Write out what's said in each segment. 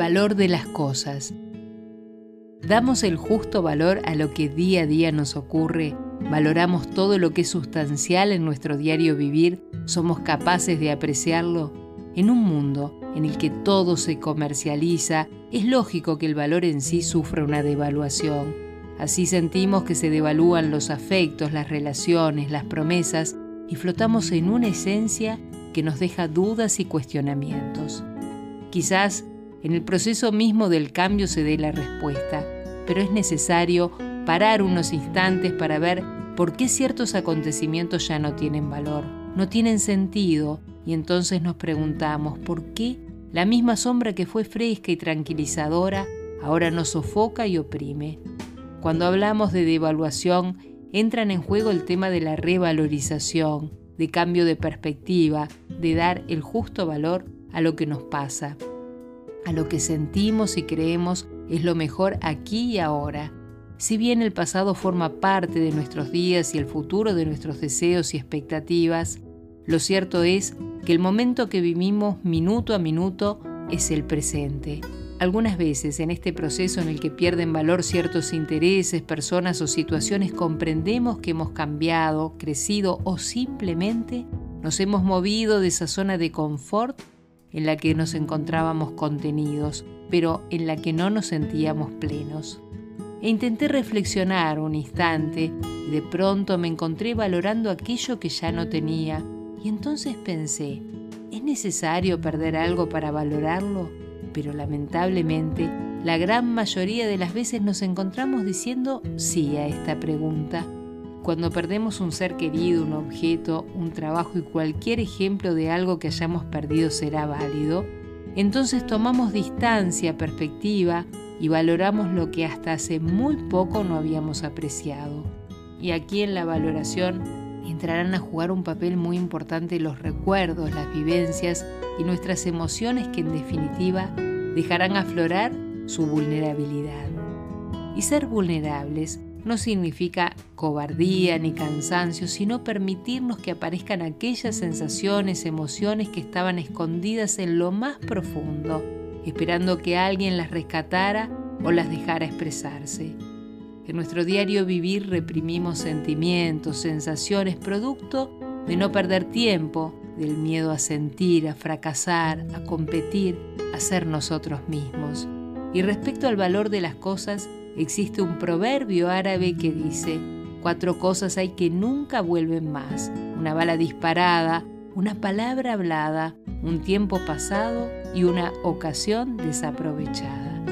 valor de las cosas. ¿Damos el justo valor a lo que día a día nos ocurre? ¿Valoramos todo lo que es sustancial en nuestro diario vivir? ¿Somos capaces de apreciarlo? En un mundo en el que todo se comercializa, es lógico que el valor en sí sufra una devaluación. Así sentimos que se devalúan los afectos, las relaciones, las promesas y flotamos en una esencia que nos deja dudas y cuestionamientos. Quizás en el proceso mismo del cambio se dé la respuesta, pero es necesario parar unos instantes para ver por qué ciertos acontecimientos ya no tienen valor, no tienen sentido, y entonces nos preguntamos por qué la misma sombra que fue fresca y tranquilizadora ahora nos sofoca y oprime. Cuando hablamos de devaluación, entran en juego el tema de la revalorización, de cambio de perspectiva, de dar el justo valor a lo que nos pasa, a lo que sentimos y creemos es lo mejor aquí y ahora. Si bien el pasado forma parte de nuestros días y el futuro de nuestros deseos y expectativas, lo cierto es que el momento que vivimos minuto a minuto es el presente. Algunas veces en este proceso en el que pierden valor ciertos intereses, personas o situaciones comprendemos que hemos cambiado, crecido o simplemente nos hemos movido de esa zona de confort en la que nos encontrábamos contenidos, pero en la que no nos sentíamos plenos. E intenté reflexionar un instante y de pronto me encontré valorando aquello que ya no tenía. Y entonces pensé, ¿es necesario perder algo para valorarlo? Pero lamentablemente, la gran mayoría de las veces nos encontramos diciendo sí a esta pregunta cuando perdemos un ser querido, un objeto, un trabajo y cualquier ejemplo de algo que hayamos perdido será válido, entonces tomamos distancia, perspectiva y valoramos lo que hasta hace muy poco no habíamos apreciado. Y aquí en la valoración entrarán a jugar un papel muy importante los recuerdos, las vivencias y nuestras emociones que en definitiva dejarán aflorar su vulnerabilidad. Y ser vulnerables no significa cobardía ni cansancio, sino permitirnos que aparezcan aquellas sensaciones, emociones que estaban escondidas en lo más profundo, esperando que alguien las rescatara o las dejara expresarse. En nuestro diario vivir reprimimos sentimientos, sensaciones, producto de no perder tiempo, del miedo a sentir, a fracasar, a competir, a ser nosotros mismos. Y respecto al valor de las cosas, Existe un proverbio árabe que dice, cuatro cosas hay que nunca vuelven más, una bala disparada, una palabra hablada, un tiempo pasado y una ocasión desaprovechada.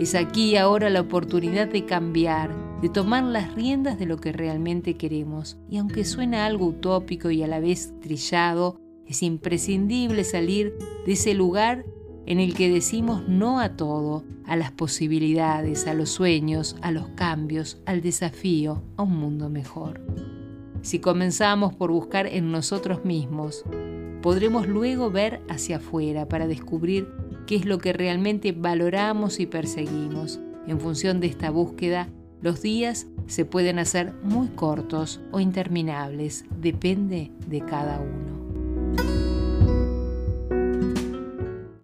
Es aquí ahora la oportunidad de cambiar, de tomar las riendas de lo que realmente queremos. Y aunque suena algo utópico y a la vez trillado, es imprescindible salir de ese lugar en el que decimos no a todo, a las posibilidades, a los sueños, a los cambios, al desafío, a un mundo mejor. Si comenzamos por buscar en nosotros mismos, podremos luego ver hacia afuera para descubrir qué es lo que realmente valoramos y perseguimos. En función de esta búsqueda, los días se pueden hacer muy cortos o interminables, depende de cada uno.